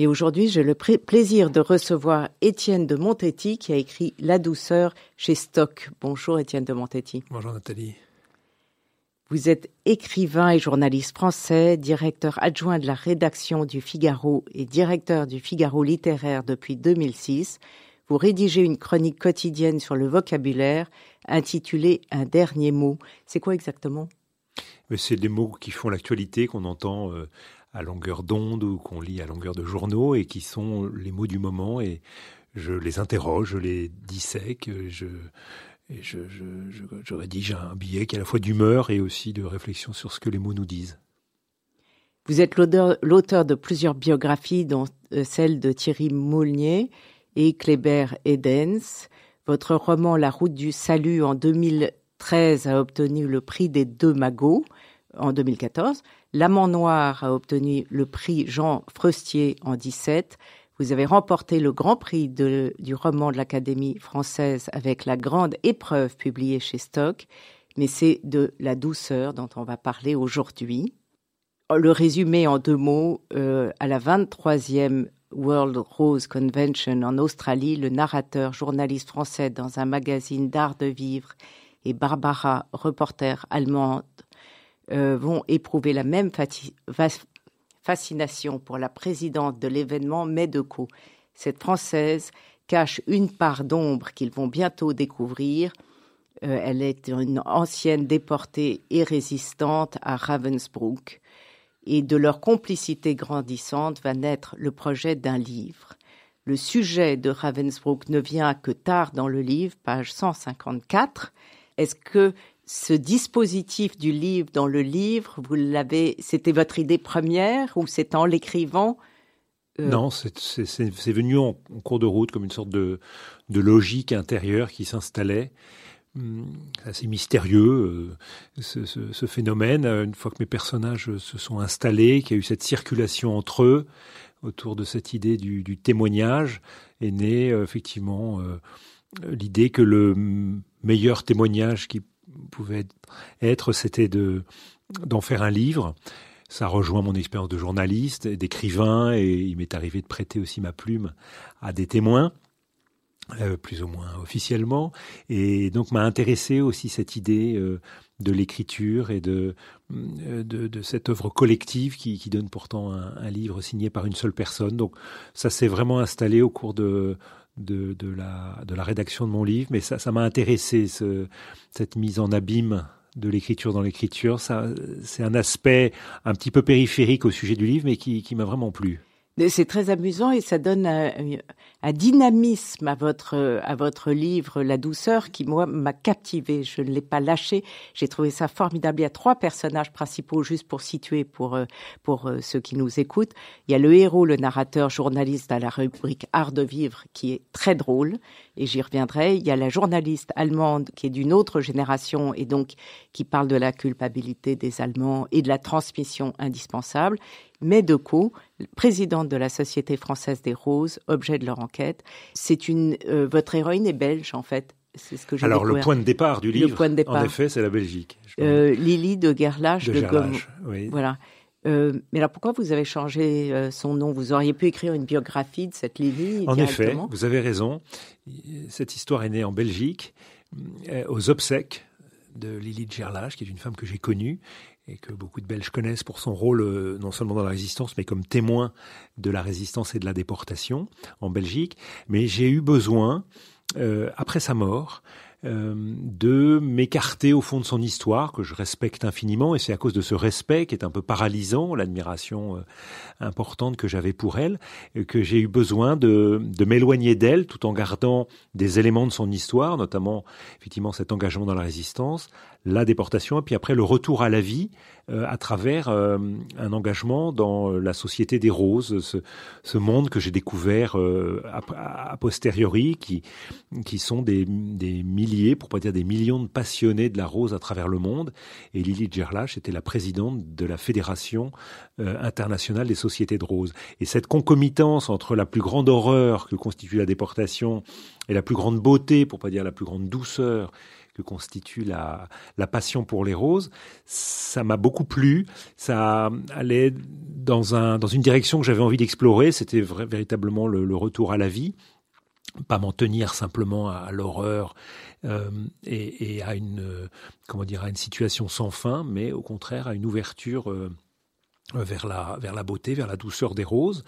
Et aujourd'hui, j'ai le plaisir de recevoir Étienne de Montetti qui a écrit La douceur chez Stock. Bonjour Étienne de Montetti. Bonjour Nathalie. Vous êtes écrivain et journaliste français, directeur adjoint de la rédaction du Figaro et directeur du Figaro littéraire depuis 2006. Vous rédigez une chronique quotidienne sur le vocabulaire intitulée Un dernier mot. C'est quoi exactement? C'est des mots qui font l'actualité, qu'on entend euh, à longueur d'onde ou qu'on lit à longueur de journaux et qui sont les mots du moment et je les interroge, je les dissèque, je, je, je, je, je, rédige un billet qui est à la fois d'humeur et aussi de réflexion sur ce que les mots nous disent. Vous êtes l'auteur de plusieurs biographies, dont euh, celle de Thierry Moulnier et Kléber Edens. Votre roman La route du salut en 2013 a obtenu le prix des deux magots en 2014. L'amant noir a obtenu le prix Jean Freustier en 2017. Vous avez remporté le grand prix du roman de l'Académie française avec la grande épreuve publiée chez Stock, mais c'est de la douceur dont on va parler aujourd'hui. Le résumé en deux mots, euh, à la 23e World Rose Convention en Australie, le narrateur journaliste français dans un magazine d'art de vivre et Barbara, reporter allemande, euh, vont éprouver la même fascination pour la présidente de l'événement Medeco. Cette Française cache une part d'ombre qu'ils vont bientôt découvrir. Euh, elle est une ancienne déportée et résistante à Ravensbrück. Et de leur complicité grandissante va naître le projet d'un livre. Le sujet de Ravensbrück ne vient que tard dans le livre, page 154. Est-ce que ce dispositif du livre dans le livre, vous l'avez, c'était votre idée première ou c'est en l'écrivant euh? Non, c'est venu en, cours de route comme une sorte de, logique intérieure qui s'installait. Hum, assez mystérieux euh, ce, phénomène. Une fois que mes personnages se sont installés, qu'il y a eu cette circulation entre eux autour de cette idée du, témoignage, est née euh, effectivement l'idée que le meilleur témoignage qui pouvait être, c'était de d'en faire un livre. Ça rejoint mon expérience de journaliste, d'écrivain, et il m'est arrivé de prêter aussi ma plume à des témoins. Euh, plus ou moins officiellement, et donc m'a intéressé aussi cette idée euh, de l'écriture et de, euh, de, de, cette œuvre collective qui, donne pourtant un, livre signé par une seule personne. Donc ça s'est vraiment installé au cours de, de, la, de la rédaction de mon livre, mais ça, m'a intéressé, ce, cette mise en abîme de l'écriture dans l'écriture. C'est un aspect un petit peu périphérique au sujet du livre, mais qui, qui m'a vraiment plu. C'est très amusant et ça donne un, dynamisme à votre à votre livre La douceur qui moi m'a captivé. Je ne l'ai pas lâché. J'ai trouvé ça formidable. Il y a trois personnages principaux juste pour situer pour euh, pour euh, ceux qui nous écoutent. Il y a le héros, le narrateur, journaliste à la rubrique Art de vivre qui est très drôle et j'y reviendrai. Il y a la journaliste allemande qui est d'une autre génération et donc qui parle de la culpabilité des Allemands et de la transmission indispensable. Medeco, présidente de la Société française des roses, objet de leur enquête. C'est une, euh, votre héroïne est belge en fait. C'est ce que j'ai Alors le point de départ du livre, point de départ. en effet, c'est la Belgique. Euh, Lily de Gerlach de, de Oui. Voilà. Euh, mais alors pourquoi vous avez changé euh, son nom? Vous auriez pu écrire une biographie de cette Lily En effet, vous avez raison. Cette histoire est née en Belgique, euh, aux obsèques de Lily de Gerlach, qui est une femme que j'ai connue et que beaucoup de Belges connaissent pour son rôle euh, non seulement dans la résistance, mais comme témoin de la résistance et de la déportation en Belgique. Mais j'ai eu besoin, euh, après sa mort, euh, de m'écarter au fond de son histoire que je respecte infiniment et c'est à cause de ce respect qui est un peu paralysant, l'admiration euh, importante que j'avais pour elle, que j'ai eu besoin de, de m'éloigner d'elle tout en gardant des éléments de son histoire, notamment effectivement cet engagement dans la résistance, la déportation et puis après le retour à la vie euh, à travers euh, un engagement dans la société des roses, ce, ce monde que j'ai découvert a, posteriori, qui, qui sont des, des, milliers, pour pas dire des millions de passionnés de la rose à travers le monde. Et Lily Gerlach était la présidente de la Fédération internationale des sociétés de roses. Et cette concomitance entre la plus grande horreur que constitue la déportation et la plus grande beauté, pour pas dire la plus grande douceur constitue la, la passion pour les roses, ça m'a beaucoup plu. Ça allait dans, un, dans une direction que j'avais envie d'explorer. C'était véritablement le, retour à la vie pas m'en tenir simplement à, l'horreur euh, et, à une comment dire à une situation sans fin, mais au contraire à une ouverture euh, vers la, vers la beauté, vers la douceur des roses.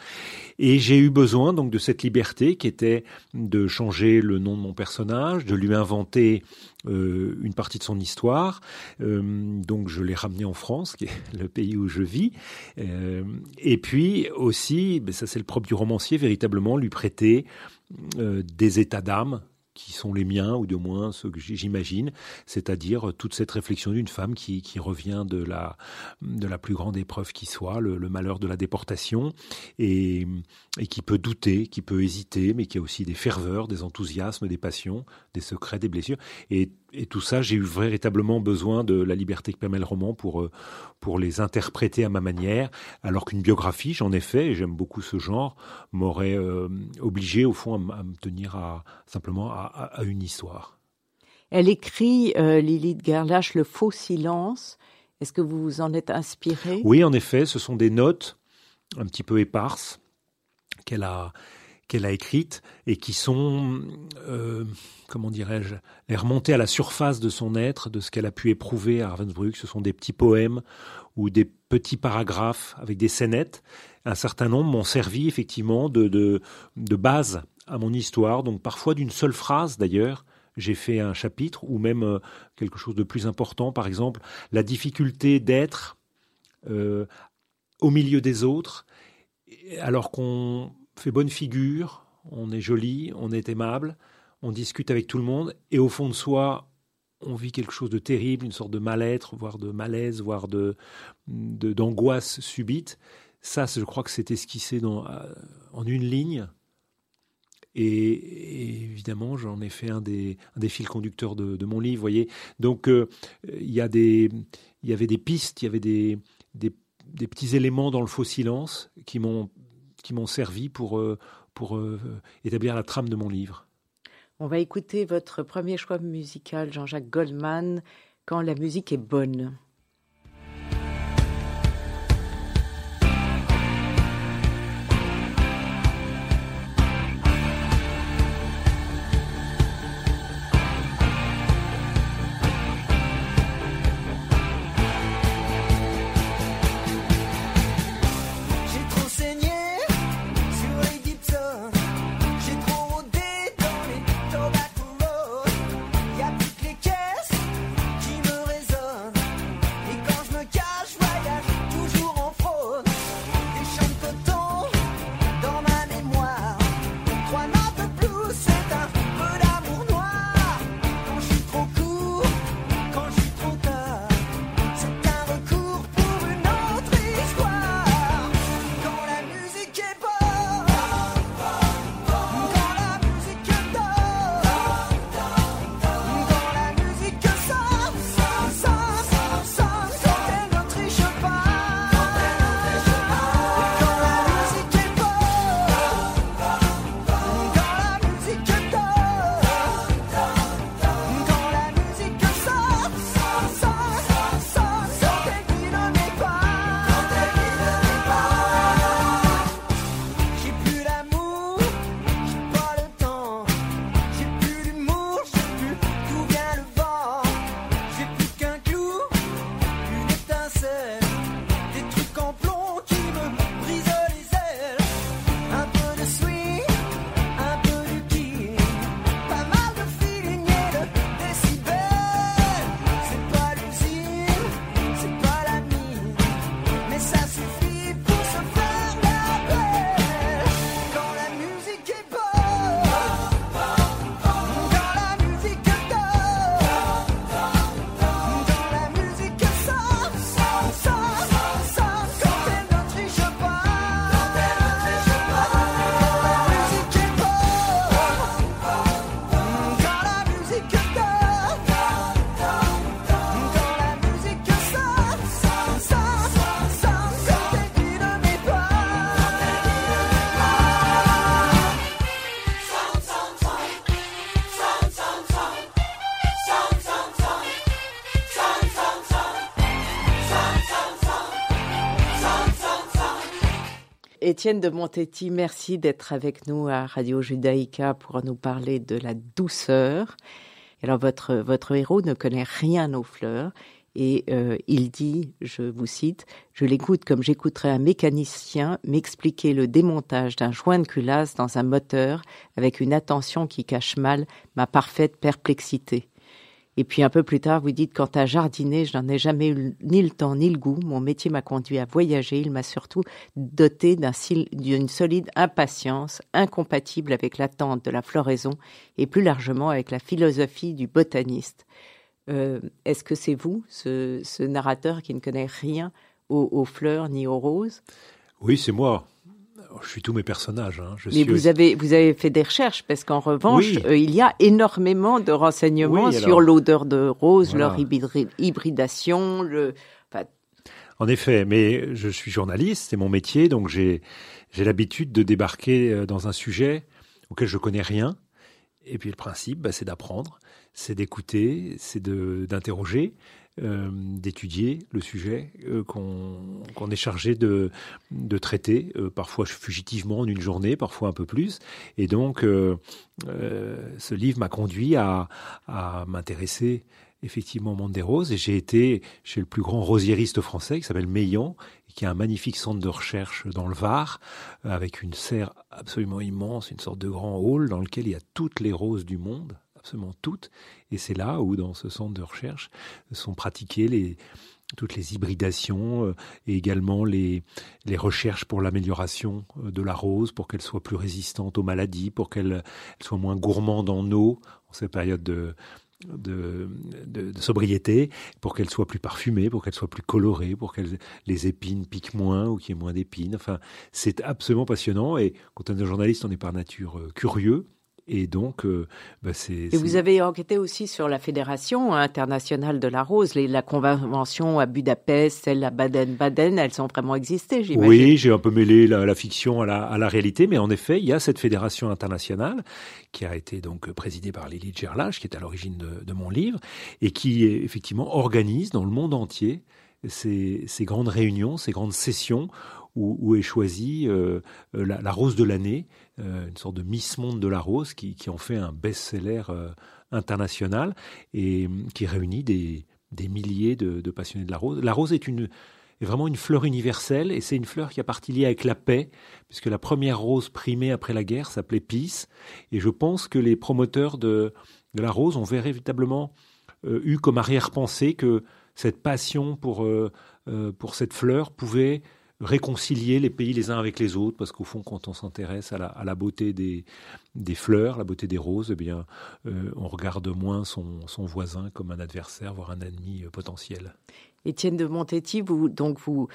Et j'ai eu besoin donc de cette liberté qui était de changer le nom de mon personnage, de lui inventer euh, une partie de son histoire. Euh, donc je l'ai ramené en France, qui est le pays où je vis. Euh, et puis aussi, ben ça c'est le propre du romancier, véritablement lui prêter des états d'âme qui sont les miens, ou de moins ceux que j'imagine, c'est-à-dire toute cette réflexion d'une femme qui, qui, revient de la, de la plus grande épreuve qui soit, le, malheur de la déportation, et, et, qui peut douter, qui peut hésiter, mais qui a aussi des ferveurs, des enthousiasmes, des passions, des secrets, des blessures. Et et tout ça, j'ai eu véritablement besoin de la liberté que permet le roman pour, euh, pour les interpréter à ma manière, alors qu'une biographie, j'en ai fait, et j'aime beaucoup ce genre, m'aurait euh, obligé au fond à, me tenir à, simplement à, une histoire. Elle écrit, euh, Lilith Gerlach, Le faux silence. Est-ce que vous vous en êtes inspiré Oui, en effet, ce sont des notes un petit peu éparses qu'elle a, qu'elle a écrites et qui sont, euh, comment dirais-je, les remontées à la surface de son être, de ce qu'elle a pu éprouver à Ravensbrück. Ce sont des petits poèmes ou des petits paragraphes avec des scénettes. Un certain nombre m'ont servi effectivement de, de, de base à mon histoire, donc parfois d'une seule phrase d'ailleurs. J'ai fait un chapitre ou même euh, quelque chose de plus important, par exemple la difficulté d'être euh, au milieu des autres, alors qu'on fait bonne figure, on est joli, on est aimable, on discute avec tout le monde, et au fond de soi, on vit quelque chose de terrible, une sorte de mal-être, voire de malaise, voire de d'angoisse subite. Ça, je crois que c'est esquissé euh, en une ligne. Et, évidemment, j'en ai fait un des, fils conducteurs de, mon livre, voyez. Donc, euh, il y y avait des pistes, il y avait des petits éléments dans le faux silence qui m'ont qui m'ont servi pour, euh, pour euh, établir la trame de mon livre. On va écouter votre premier choix musical, Jean-Jacques Goldman, quand la musique est bonne. Étienne de Montetti, merci d'être avec nous à Radio Judaïka pour nous parler de la douceur. Alors votre, votre héros ne connaît rien aux fleurs et euh, il dit, je vous cite, je l'écoute comme j'écouterais un mécanicien m'expliquer le démontage d'un joint de culasse dans un moteur avec une attention qui cache mal ma parfaite perplexité. Et puis un peu plus tard, vous dites, quant à jardiner, je n'en ai jamais eu ni le temps ni le goût. Mon métier m'a conduit à voyager. Il m'a surtout doté d'une solide impatience incompatible avec l'attente de la floraison et plus largement avec la philosophie du botaniste. Euh, est-ce que c'est vous, ce, narrateur qui ne connaît rien aux fleurs ni aux roses? Oui, c'est moi je suis tous mes personnages. Hein. Mais vous, avez, vous avez fait des recherches, parce qu'en revanche, euh, il y a énormément de renseignements sur l'odeur de rose, leur hybridation. Le... En effet, mais je suis journaliste, c'est mon métier, donc j'ai l'habitude de débarquer euh, dans un sujet auquel je connais rien. Et puis le principe, bah, c'est d'apprendre, c'est d'écouter, c'est d'interroger. Euh, d'étudier le sujet euh, qu'on est chargé de, traiter, euh, parfois fugitivement en une journée, parfois un peu plus. Et donc, ce livre m'a conduit à, m'intéresser effectivement au monde des roses et j'ai été chez le plus grand rosiériste français qui s'appelle Meillan qui a un magnifique centre de recherche dans le Var avec une serre absolument immense, une sorte de grand hall dans lequel il y a toutes les roses du monde absolument toutes. Et c'est là où, dans ce centre de recherche, sont pratiquées toutes les hybridations euh, et également les, recherches pour l'amélioration euh, de la rose, pour qu'elle soit plus résistante aux maladies, pour qu'elle soit moins gourmande en eau en cette période de, de, de, sobriété, pour qu'elle soit plus parfumée, pour qu'elle soit plus colorée, pour que les épines piquent moins ou qu'il y ait moins d'épines. Enfin, c'est absolument passionnant et quand on est journaliste, on est par nature euh, curieux. Et donc, euh, bah, c'est. Et vous avez enquêté aussi sur la Fédération internationale de la rose, la convention à Budapest, celle à Baden-Baden, elles ont vraiment existé, j'imagine. Oui, j'ai un peu mêlé la, fiction à la, à la, réalité, mais en effet, il y a cette fédération internationale qui a été donc présidée par Lily Gerlach, qui est à l'origine de, de, mon livre, et qui effectivement organise dans le monde entier ces, ces grandes réunions, ces grandes sessions où, est choisie euh, la, la, rose de l'année, euh, une sorte de Miss Monde de la rose qui, en fait un best-seller euh, international et qui réunit des, milliers de, passionnés de la rose. La rose est vraiment une fleur universelle et c'est une fleur qui a partie liée avec la paix puisque la première rose primée après la guerre s'appelait Peace et je pense que les promoteurs de, la rose ont véritablement eu comme arrière-pensée que cette passion pour cette fleur pouvait réconcilier les pays les uns avec les autres, parce qu'au fond, quand on s'intéresse à la, beauté des, des, fleurs, la beauté des roses, eh bien, euh, on regarde moins son, son, voisin comme un adversaire, voire un ennemi euh, potentiel. Étienne de Montetti, vous, donc vous,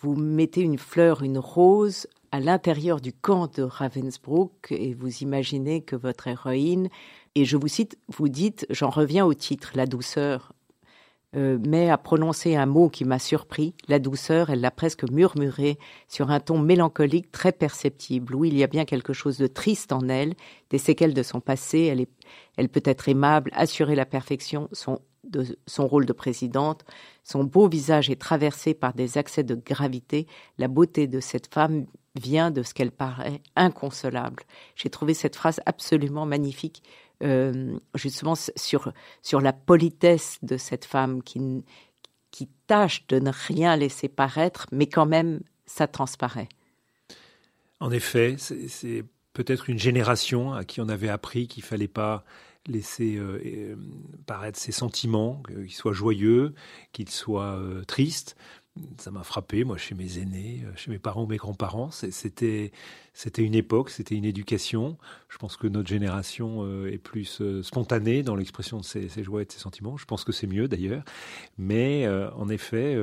vous mettez une fleur, une rose, à l'intérieur du camp de Ravensbrück, et vous imaginez que votre héroïne, et je vous cite, vous dites, j'en reviens au titre, la douceur, euh, mais a prononcé un mot qui m'a surpris, la douceur, elle l'a presque murmuré sur un ton mélancolique très perceptible, où il y a bien quelque chose de triste en elle, des séquelles de son passé, elle, est, elle peut être aimable, assurer la perfection, de son rôle de présidente, son beau visage est traversé par des accès de gravité, la beauté de cette femme vient de ce qu'elle paraît inconsolable. J'ai trouvé cette phrase absolument magnifique euh, justement sur, sur la politesse de cette femme qui, qui tâche de ne rien laisser paraître, mais quand même, ça transparaît. En effet, c'est peut-être une génération à qui on avait appris qu'il fallait pas laisser euh, euh, paraître ses sentiments, qu'ils soient joyeux, qu'ils soient tristes ça m'a frappé, moi, chez mes aînés, euh, chez mes parents ou mes grands-parents. C'était, une époque, c'était une éducation. Je pense que notre génération euh, est plus euh, spontanée dans l'expression de ses, joies et de ses sentiments. Je pense que c'est mieux d'ailleurs. Mais en effet,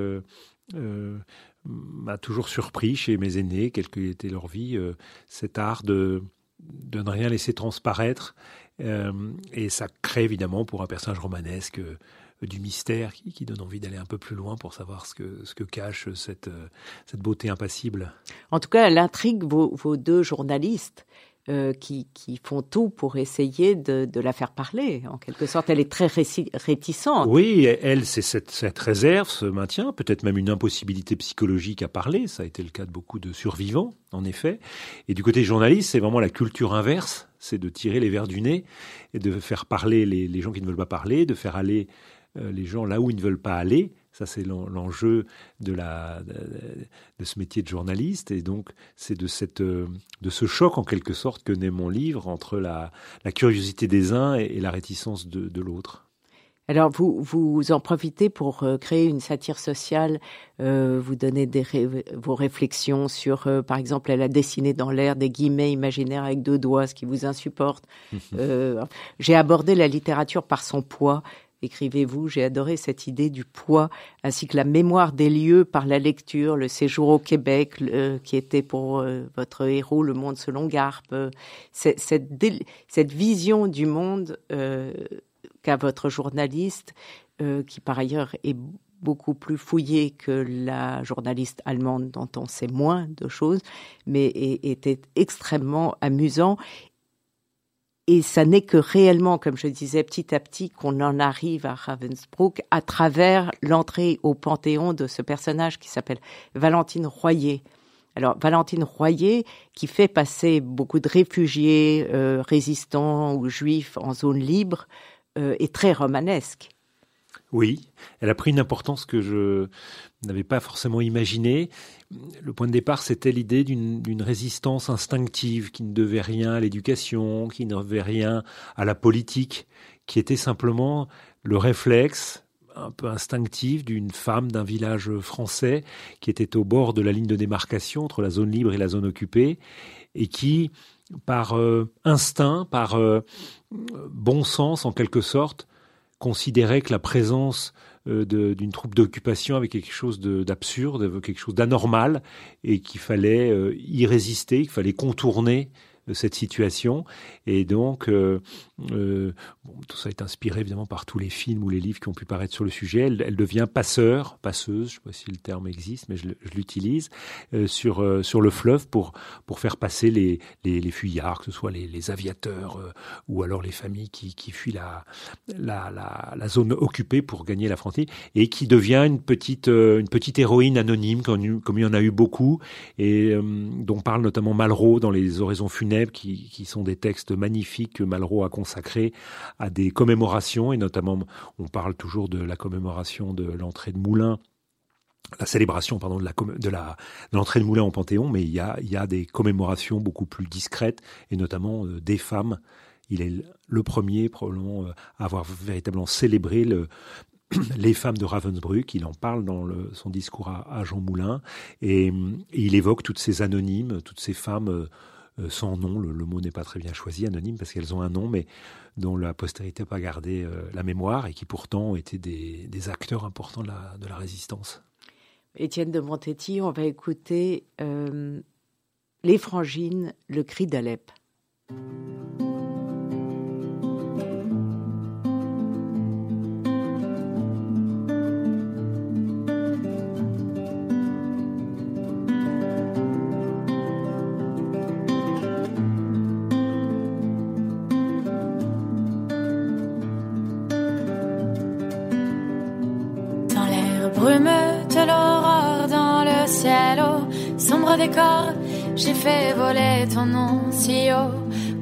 m'a toujours surpris chez mes aînés, quelle que était leur vie, cet art de, de ne rien laisser transparaître. et ça crée évidemment pour un personnage romanesque du mystère qui, donne envie d'aller un peu plus loin pour savoir ce que, ce que cache cette, cette beauté impassible. En tout cas, elle intrigue vos, vos deux journalistes euh, qui, qui, font tout pour essayer de, de, la faire parler. En quelque sorte, elle est très réticente. Oui, elle, c'est cette, cette, réserve, ce maintien, peut-être même une impossibilité psychologique à parler. Ça a été le cas de beaucoup de survivants, en effet. Et du côté journaliste, c'est vraiment la culture inverse, c'est de tirer les verres du nez et de faire parler les, les gens qui ne veulent pas parler, de faire aller euh, les gens là où ils ne veulent pas aller. Ça, c'est l'enjeu de, la, de, ce métier de journaliste. Et donc, c'est de, cette, euh, de ce choc, en quelque sorte, que naît mon livre entre la, la curiosité des uns et, la réticence de, de l'autre. Alors, vous, vous en profitez pour euh, créer une satire sociale, euh, vous donnez des vos réflexions sur, euh, par exemple, elle a dessiné dans l'air des guillemets imaginaires avec deux doigts, ce qui vous insupporte. J'ai abordé la littérature par son poids écrivez-vous, j'ai adoré cette idée du poids, ainsi que la mémoire des lieux par la lecture, le séjour au Québec, qui était pour euh, votre héros le monde selon Garpe, cette, cette, vision du monde euh, qu'a votre journaliste, euh, qui par ailleurs est beaucoup plus fouillé que la journaliste allemande dont on sait moins de choses, mais était extrêmement amusant et ça n'est que réellement, comme je disais, petit à petit qu'on en arrive à Ravensbrück à travers l'entrée au panthéon de ce personnage qui s'appelle Valentine Royer. Alors Valentine Royer, qui fait passer beaucoup de réfugiés, euh, résistants ou juifs en zone libre, euh, est très romanesque. Oui, elle a pris une importance que je n'avais pas forcément imaginée. Le point de départ, c'était l'idée d'une résistance instinctive qui ne devait rien à l'éducation, qui ne devait rien à la politique, qui était simplement le réflexe un peu instinctif d'une femme d'un village français qui était au bord de la ligne de démarcation entre la zone libre et la zone occupée et qui, par euh, instinct, par euh, bon sens en quelque sorte, considérait que la présence euh, d'une troupe d'occupation avait quelque chose d'absurde, quelque chose d'anormal, et qu'il fallait euh, y résister, qu'il fallait contourner cette situation. Et donc, euh, euh, tout ça est inspiré évidemment par tous les films ou les livres qui ont pu paraître sur le sujet. Elle, devient passeur, passeuse, je ne sais pas si le terme existe, mais je, l'utilise, euh, sur, sur le fleuve pour, pour faire passer les, les, fuyards, que ce soit les, aviateurs ou alors les familles qui, qui fuient la, la, zone occupée pour gagner la frontière, et qui devient une petite, une petite héroïne anonyme, comme il y en a eu beaucoup, et dont parle notamment Malraux dans les oraisons funèbres qui, sont des textes magnifiques que Malraux a consacrés à des commémorations, et notamment, on parle toujours de la commémoration de l'entrée de Moulins la célébration pardon de l'entrée de Moulins au Panthéon, mais il y a des commémorations beaucoup plus discrètes et notamment euh, des femmes. Il est le premier probablement euh, à avoir véritablement célébré le, les femmes de Ravensbrück. Il en parle dans son discours à, Jean Moulin et, il évoque toutes ces anonymes, toutes ces femmes euh, sans nom. Le, mot n'est pas très bien choisi, anonyme, parce qu'elles ont un nom, mais dont la postérité n'a pas gardé euh, la mémoire et qui pourtant étaient des, des acteurs importants de la, de la, résistance. Étienne de Montetti, on va écouter euh, Les Frangines, le cri d'Alep. J'ai fait voler ton nom si haut,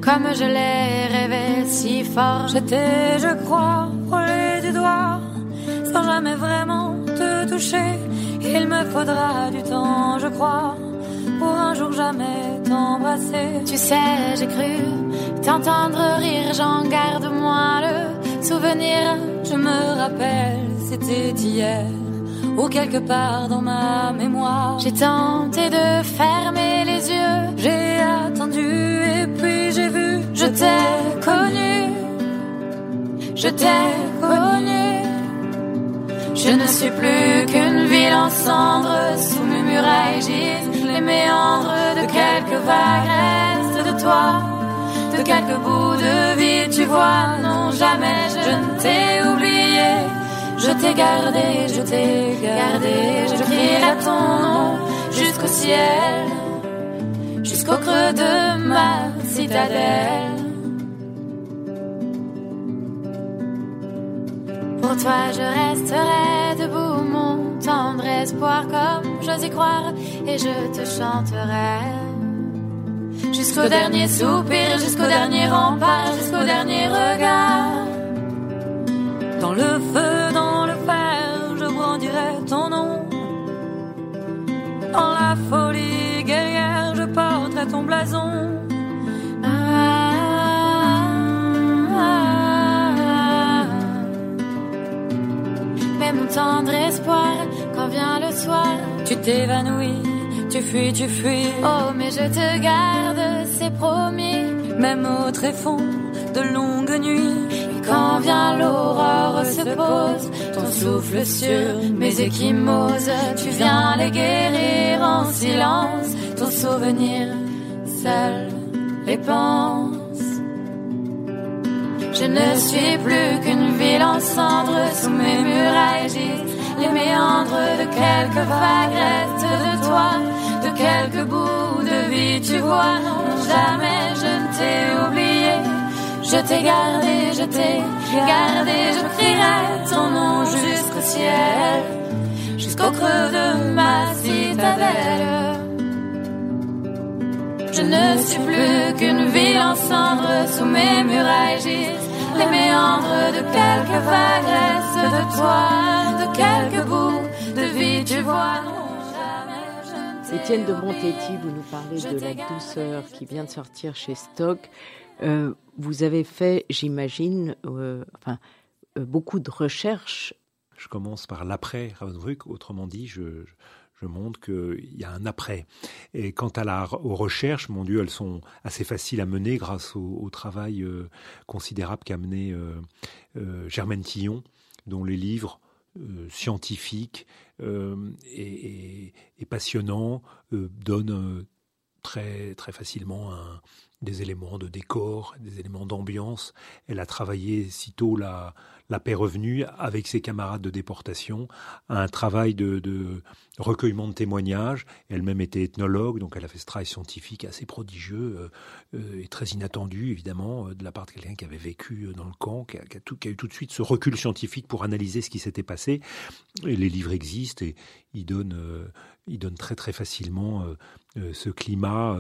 comme je l'ai rêvé si fort. J'étais, je crois, roulé du doigt, sans jamais vraiment te toucher. Il me faudra du temps, je crois, pour un jour jamais t'embrasser. Tu sais, j'ai cru t'entendre rire, j'en garde moi le souvenir. Je me rappelle, c'était hier ou quelque part dans ma mémoire. J'ai tenté de fermer les yeux, j'ai attendu et puis j'ai vu, je t'ai connu, je t'ai connu. Je ne suis plus qu'une ville en cendres, sous mes murailles gisent les méandres de quelques vagues de toi, de quelques bouts de vie, tu vois, non jamais je ne t'ai oublié. Je t'ai gardé, je t'ai gardé, je crierai ton nom jusqu'au ciel. jusqu'au creux de ma citadelle. Pour toi, je resterai debout, mon tendre espoir, comme j'ose y croire, et je te chanterai. Jusqu'au dernier soupir, jusqu'au dernier rempart, jusqu'au dernier regard. Dans le feu, brandirai ton nom. Dans la folie guerrière, je porterai ton blason. Mais mon tendre espoir, quand vient le soir, tu t'évanouis, tu fuis, tu fuis. Oh, mais je te garde, c'est promis. Même au tréfonds de longues nuits. Quand vient l'aurore se pose, ton souffle sur mes échymoses, tu viens les guérir en silence. Ton souvenir seul les pense. Je ne suis plus qu'une ville en cendres sous mes murailles les méandres de quelques vagues restent de toi, de quelques bouts de vie tu vois. Non, jamais Je t'ai gardé, je t'ai gardé, je crierai ton nom jusqu'au ciel, jusqu'au creux de ma citadelle. Je ne suis plus qu'une ville en cendres sous mes murailles gisent les méandres de quelques vagues restent de toi, de quelques bouts de vie tu vois. Étienne de Montetti, vous nous parlez de la douceur qui vient de sortir chez Stock. Euh, vous avez fait, j'imagine, euh, enfin, euh, beaucoup de recherches. Je commence par l'après Ravensbrück, autrement dit, je, montre qu'il y a un après. Et quant à la, aux recherches, mon Dieu, elles sont assez faciles à mener grâce au, travail euh, considérable qu'a mené euh, euh, Germaine Tillon, dont les livres scientifiques et, et, passionnants donnent très, très facilement un, des éléments de décor, des éléments d'ambiance. Elle a travaillé sitôt la, la paix revenue avec ses camarades de déportation à un travail de, recueillement de témoignages. Elle-même était ethnologue, donc elle a fait ce travail scientifique assez prodigieux euh, et très inattendu, évidemment, de la part de quelqu'un qui avait vécu dans le camp, qui a, tout, eu tout de suite ce recul scientifique pour analyser ce qui s'était passé. Les livres existent et ils donnent, euh, très très facilement euh, ce climat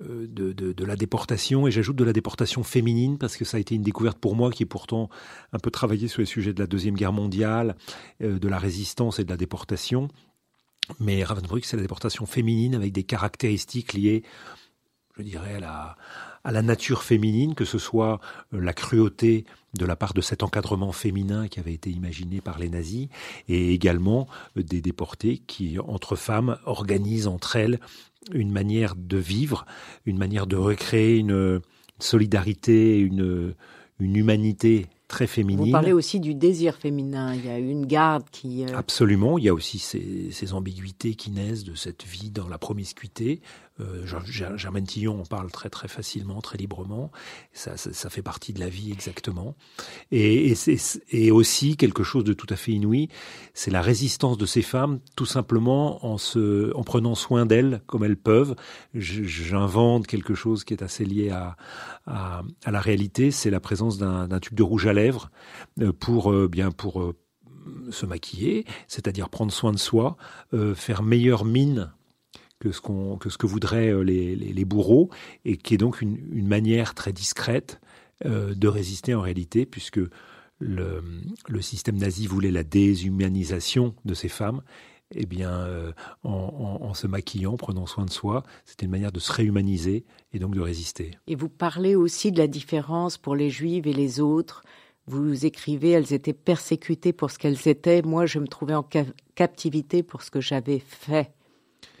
de, de, la déportation. Et j'ajoute de la déportation féminine parce que ça a été une découverte pour moi qui est pourtant un peu travaillé sur les sujets de la Deuxième Guerre mondiale, de la résistance et de la déportation. Mais Ravensbrück, c'est la déportation féminine avec des caractéristiques liées, je dirais, à la, à la nature féminine, que ce soit la cruauté de la part de cet encadrement féminin qui avait été imaginé par les nazis, et également des déportés qui, entre femmes, organisent entre elles une manière de vivre, une manière de recréer une solidarité, une, une humanité très féminine. Vous parlez aussi du désir féminin. Il y a une garde qui. Euh... Absolument. Il y a aussi ces, ces, ambiguïtés qui naissent de cette vie dans la promiscuité. Euh, Germaine Tillon en parle très très facilement, très librement. Ça, ça, fait partie de la vie exactement. Et, aussi quelque chose de tout à fait inouï, c'est la résistance de ces femmes, tout simplement en prenant soin d'elles comme elles peuvent. J'invente quelque chose qui est assez lié à, la réalité, c'est la présence d'un tube de rouge à lèvres pour euh, bien pour euh, se maquiller, c'est-à-dire prendre soin de soi, euh, faire meilleure mine que ce, que, ce que voudraient les, les, les, bourreaux, et qui est donc une, une manière très discrète euh, de résister en réalité, puisque le, le, système nazi voulait la déshumanisation de ces femmes. Eh bien, euh, en, en, se maquillant, prenant soin de soi, c'était une manière de se réhumaniser et donc de résister. Et vous parlez aussi de la différence pour les juives et les autres. Vous écrivez, elles étaient persécutées pour ce qu'elles étaient. Moi, je me trouvais en ca captivité pour ce que j'avais fait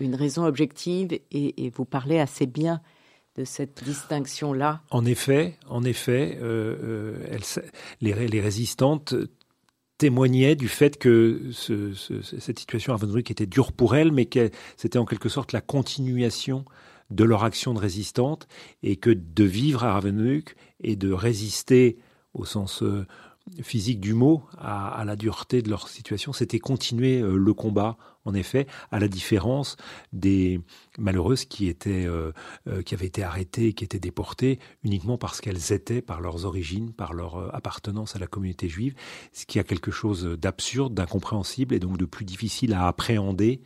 une raison objective et, vous parlez assez bien de cette distinction-là. En effet, en effet, euh, euh, les, résistantes témoignaient du fait que ce, ce, cette situation à Ravensbrück était dure pour elles, mais que c'était en quelque sorte la continuation de leur action de résistante et que de vivre à Ravensbrück et de résister au sens euh, physique du mot à, la dureté de leur situation, c'était continuer le combat, en effet, à la différence des malheureuses qui euh, euh, avaient été arrêtées, qui étaient déportées uniquement parce qu'elles étaient, par leurs origines, par leur appartenance à la communauté juive, ce qui a quelque chose d'absurde, d'incompréhensible et donc de plus difficile à appréhender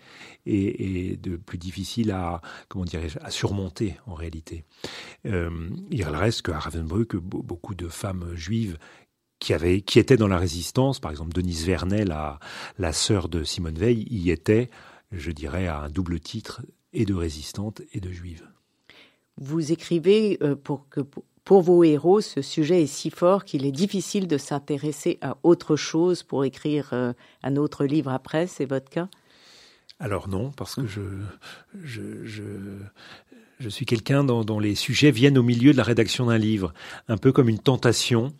et, de plus difficile à, comment dirais-je, à surmonter en réalité. il reste qu'à Ravensbrück, beaucoup de femmes juives qui, avait, qui était dans la résistance, par exemple Denise Vernet, la, la sœur de Simone Veil, y était, je dirais, à un double titre et de résistante et de juive. Vous écrivez euh, pour que pour vos héros, ce sujet est si fort qu'il est difficile de s'intéresser à autre chose pour écrire euh, un autre livre après. C'est votre cas? Alors non, parce que je, je, je, je suis quelqu'un dont, les sujets viennent au milieu de la rédaction d'un livre, un peu comme une tentation,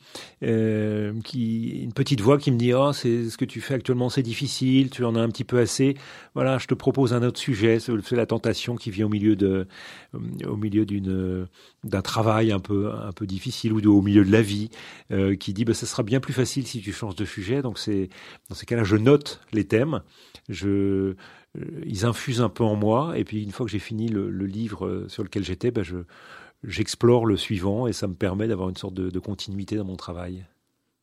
euh, qui, une petite voix qui me dit oh c'est ce que tu fais actuellement c'est difficile, tu en as un petit peu assez, voilà je te propose un autre sujet, c'est la tentation qui vient au milieu de, euh, au milieu d'une d'un travail un peu un peu difficile ou au milieu de la vie, euh, qui dit bah ça sera bien plus facile si tu changes de sujet, donc c'est dans ces cas-là je note les thèmes, je ils infusent un peu en moi. Et puis une fois que j'ai fini le, livre euh, sur lequel j'étais, ben je, j'explore le suivant et ça me permet d'avoir une sorte de, continuité dans mon travail.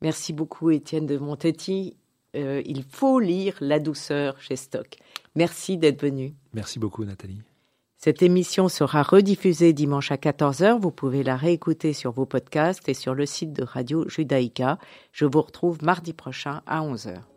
Merci beaucoup Étienne de Montetti. Euh, il faut lire La douceur chez Stock. Merci d'être venu. Merci beaucoup Nathalie. Cette émission sera rediffusée dimanche à 14h. Vous pouvez la réécouter sur vos podcasts et sur le site de Radio Judaïka. Je vous retrouve mardi prochain à 11h.